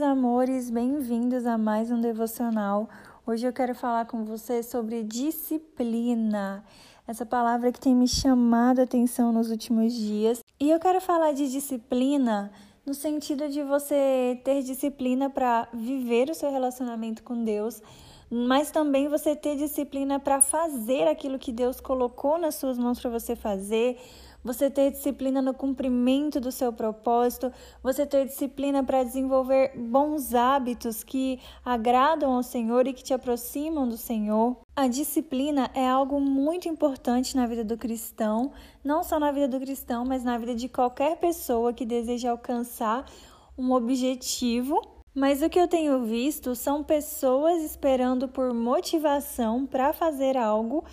meus amores, bem-vindos a mais um devocional. Hoje eu quero falar com você sobre disciplina. Essa palavra que tem me chamado a atenção nos últimos dias. E eu quero falar de disciplina no sentido de você ter disciplina para viver o seu relacionamento com Deus, mas também você ter disciplina para fazer aquilo que Deus colocou nas suas mãos para você fazer você ter disciplina no cumprimento do seu propósito, você ter disciplina para desenvolver bons hábitos que agradam ao Senhor e que te aproximam do Senhor. A disciplina é algo muito importante na vida do cristão, não só na vida do cristão, mas na vida de qualquer pessoa que deseja alcançar um objetivo mas o que eu tenho visto são pessoas esperando por motivação para fazer algo,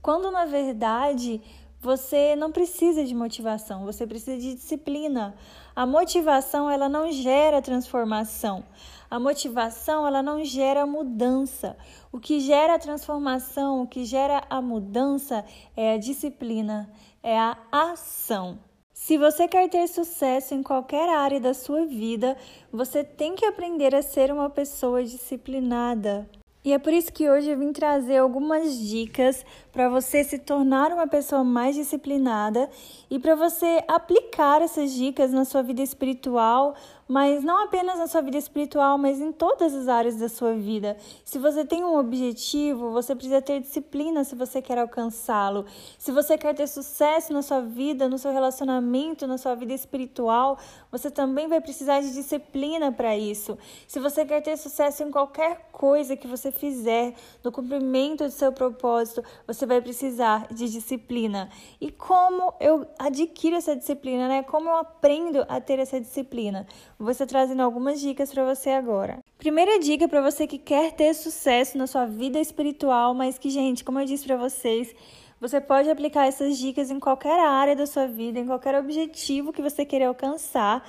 quando na verdade você não precisa de motivação, você precisa de disciplina. A motivação ela não gera transformação. A motivação ela não gera mudança. O que gera a transformação, o que gera a mudança é a disciplina, é a ação. Se você quer ter sucesso em qualquer área da sua vida, você tem que aprender a ser uma pessoa disciplinada. E é por isso que hoje eu vim trazer algumas dicas para você se tornar uma pessoa mais disciplinada e para você aplicar essas dicas na sua vida espiritual, mas não apenas na sua vida espiritual, mas em todas as áreas da sua vida. Se você tem um objetivo, você precisa ter disciplina se você quer alcançá-lo. Se você quer ter sucesso na sua vida, no seu relacionamento, na sua vida espiritual, você também vai precisar de disciplina para isso. Se você quer ter sucesso em qualquer coisa que você fizer, no cumprimento do seu propósito, você vai precisar de disciplina. E como eu adquiro essa disciplina, né? Como eu aprendo a ter essa disciplina? Vou estar trazendo algumas dicas para você agora. Primeira dica para você que quer ter sucesso na sua vida espiritual, mas que, gente, como eu disse para vocês, você pode aplicar essas dicas em qualquer área da sua vida, em qualquer objetivo que você queira alcançar.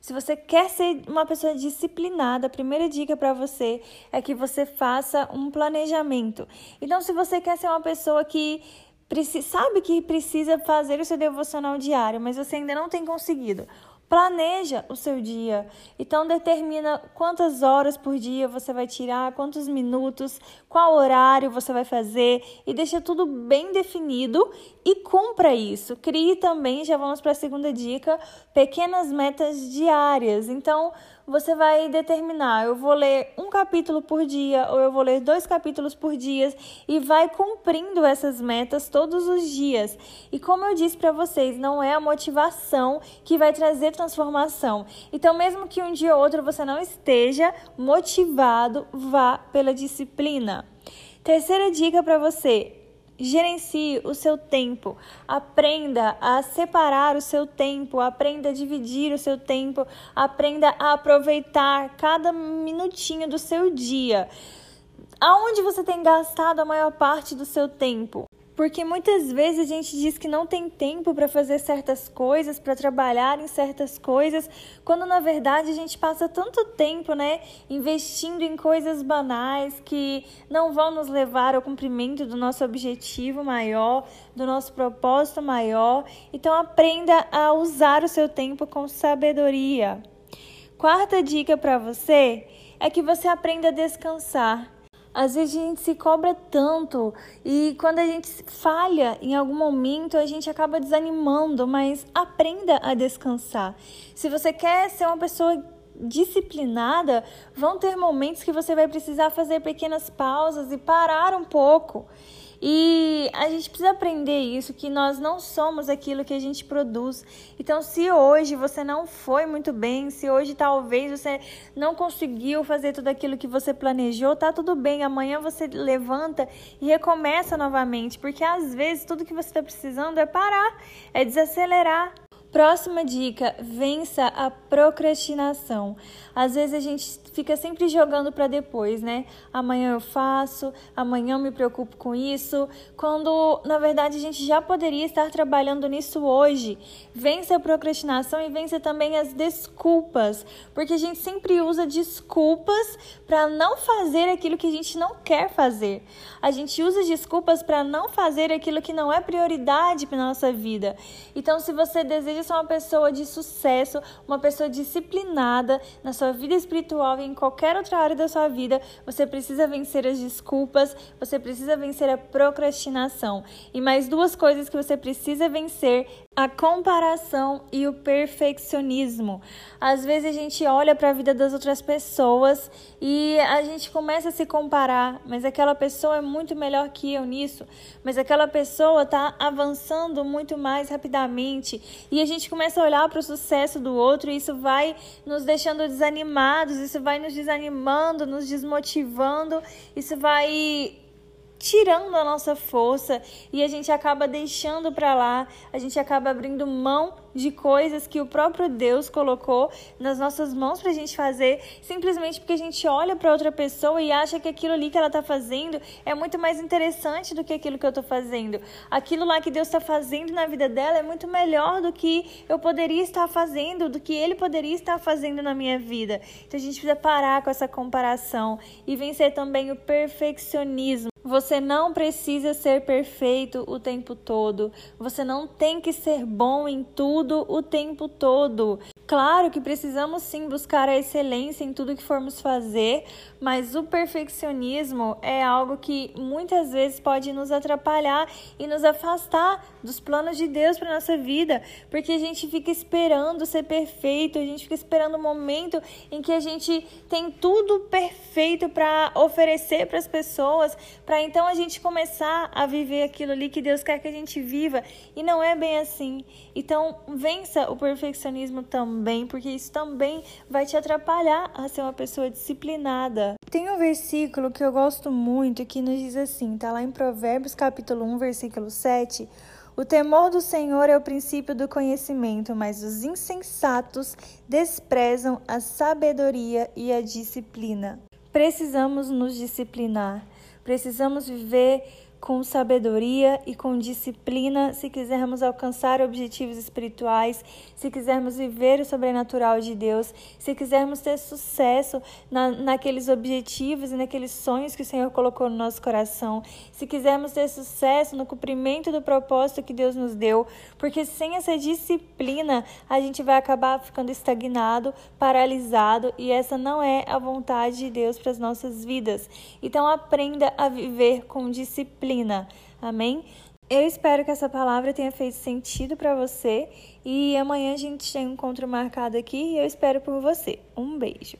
Se você quer ser uma pessoa disciplinada, a primeira dica para você é que você faça um planejamento. Então, se você quer ser uma pessoa que sabe que precisa fazer o seu devocional diário, mas você ainda não tem conseguido, Planeja o seu dia. Então determina quantas horas por dia você vai tirar, quantos minutos, qual horário você vai fazer e deixa tudo bem definido e cumpra isso. Crie também, já vamos para a segunda dica, pequenas metas diárias. Então você vai determinar, eu vou ler um capítulo por dia ou eu vou ler dois capítulos por dia e vai cumprindo essas metas todos os dias. E como eu disse para vocês, não é a motivação que vai trazer transformação. Então, mesmo que um dia ou outro você não esteja motivado, vá pela disciplina. Terceira dica para você: Gerencie o seu tempo. Aprenda a separar o seu tempo, aprenda a dividir o seu tempo, aprenda a aproveitar cada minutinho do seu dia. Aonde você tem gastado a maior parte do seu tempo? Porque muitas vezes a gente diz que não tem tempo para fazer certas coisas, para trabalhar em certas coisas, quando na verdade a gente passa tanto tempo, né, investindo em coisas banais que não vão nos levar ao cumprimento do nosso objetivo maior, do nosso propósito maior. Então aprenda a usar o seu tempo com sabedoria. Quarta dica para você é que você aprenda a descansar. Às vezes a gente se cobra tanto e quando a gente falha em algum momento, a gente acaba desanimando, mas aprenda a descansar. Se você quer ser uma pessoa disciplinada, vão ter momentos que você vai precisar fazer pequenas pausas e parar um pouco. E a gente precisa aprender isso, que nós não somos aquilo que a gente produz. Então, se hoje você não foi muito bem, se hoje talvez você não conseguiu fazer tudo aquilo que você planejou, tá tudo bem. Amanhã você levanta e recomeça novamente, porque às vezes tudo que você está precisando é parar, é desacelerar. Próxima dica: vença a procrastinação. Às vezes a gente fica sempre jogando para depois, né? Amanhã eu faço, amanhã eu me preocupo com isso, quando na verdade a gente já poderia estar trabalhando nisso hoje. Vença a procrastinação e vença também as desculpas, porque a gente sempre usa desculpas para não fazer aquilo que a gente não quer fazer. A gente usa desculpas para não fazer aquilo que não é prioridade para nossa vida. Então, se você deseja ser uma pessoa de sucesso, uma pessoa disciplinada na sua vida espiritual e em qualquer outra área da sua vida, você precisa vencer as desculpas, você precisa vencer a procrastinação. E mais duas coisas que você precisa vencer a comparação e o perfeccionismo. Às vezes a gente olha para a vida das outras pessoas e a gente começa a se comparar, mas aquela pessoa é muito melhor que eu nisso, mas aquela pessoa está avançando muito mais rapidamente e a gente começa a olhar para o sucesso do outro e isso vai nos deixando desanimados, isso vai nos desanimando, nos desmotivando, isso vai tirando a nossa força e a gente acaba deixando para lá, a gente acaba abrindo mão de coisas que o próprio Deus colocou nas nossas mãos para a gente fazer, simplesmente porque a gente olha para outra pessoa e acha que aquilo ali que ela está fazendo é muito mais interessante do que aquilo que eu estou fazendo. Aquilo lá que Deus está fazendo na vida dela é muito melhor do que eu poderia estar fazendo, do que Ele poderia estar fazendo na minha vida. Então a gente precisa parar com essa comparação e vencer também o perfeccionismo. Você não precisa ser perfeito o tempo todo. Você não tem que ser bom em tudo o tempo todo. Claro que precisamos sim buscar a excelência em tudo que formos fazer, mas o perfeccionismo é algo que muitas vezes pode nos atrapalhar e nos afastar dos planos de Deus para nossa vida, porque a gente fica esperando ser perfeito, a gente fica esperando o um momento em que a gente tem tudo perfeito para oferecer para as pessoas, para então a gente começar a viver aquilo ali que Deus quer que a gente viva, e não é bem assim. Então, vença o perfeccionismo também também, porque isso também vai te atrapalhar a ser uma pessoa disciplinada. Tem um versículo que eu gosto muito que nos diz assim, tá lá em Provérbios capítulo 1, versículo 7. O temor do Senhor é o princípio do conhecimento, mas os insensatos desprezam a sabedoria e a disciplina. Precisamos nos disciplinar, precisamos viver com sabedoria e com disciplina se quisermos alcançar objetivos espirituais, se quisermos viver o sobrenatural de Deus, se quisermos ter sucesso na, naqueles objetivos e naqueles sonhos que o Senhor colocou no nosso coração, se quisermos ter sucesso no cumprimento do propósito que Deus nos deu, porque sem essa disciplina a gente vai acabar ficando estagnado, paralisado e essa não é a vontade de Deus para as nossas vidas. Então aprenda a viver com disciplina disciplina. Amém? Eu espero que essa palavra tenha feito sentido para você e amanhã a gente tem um encontro marcado aqui e eu espero por você. Um beijo.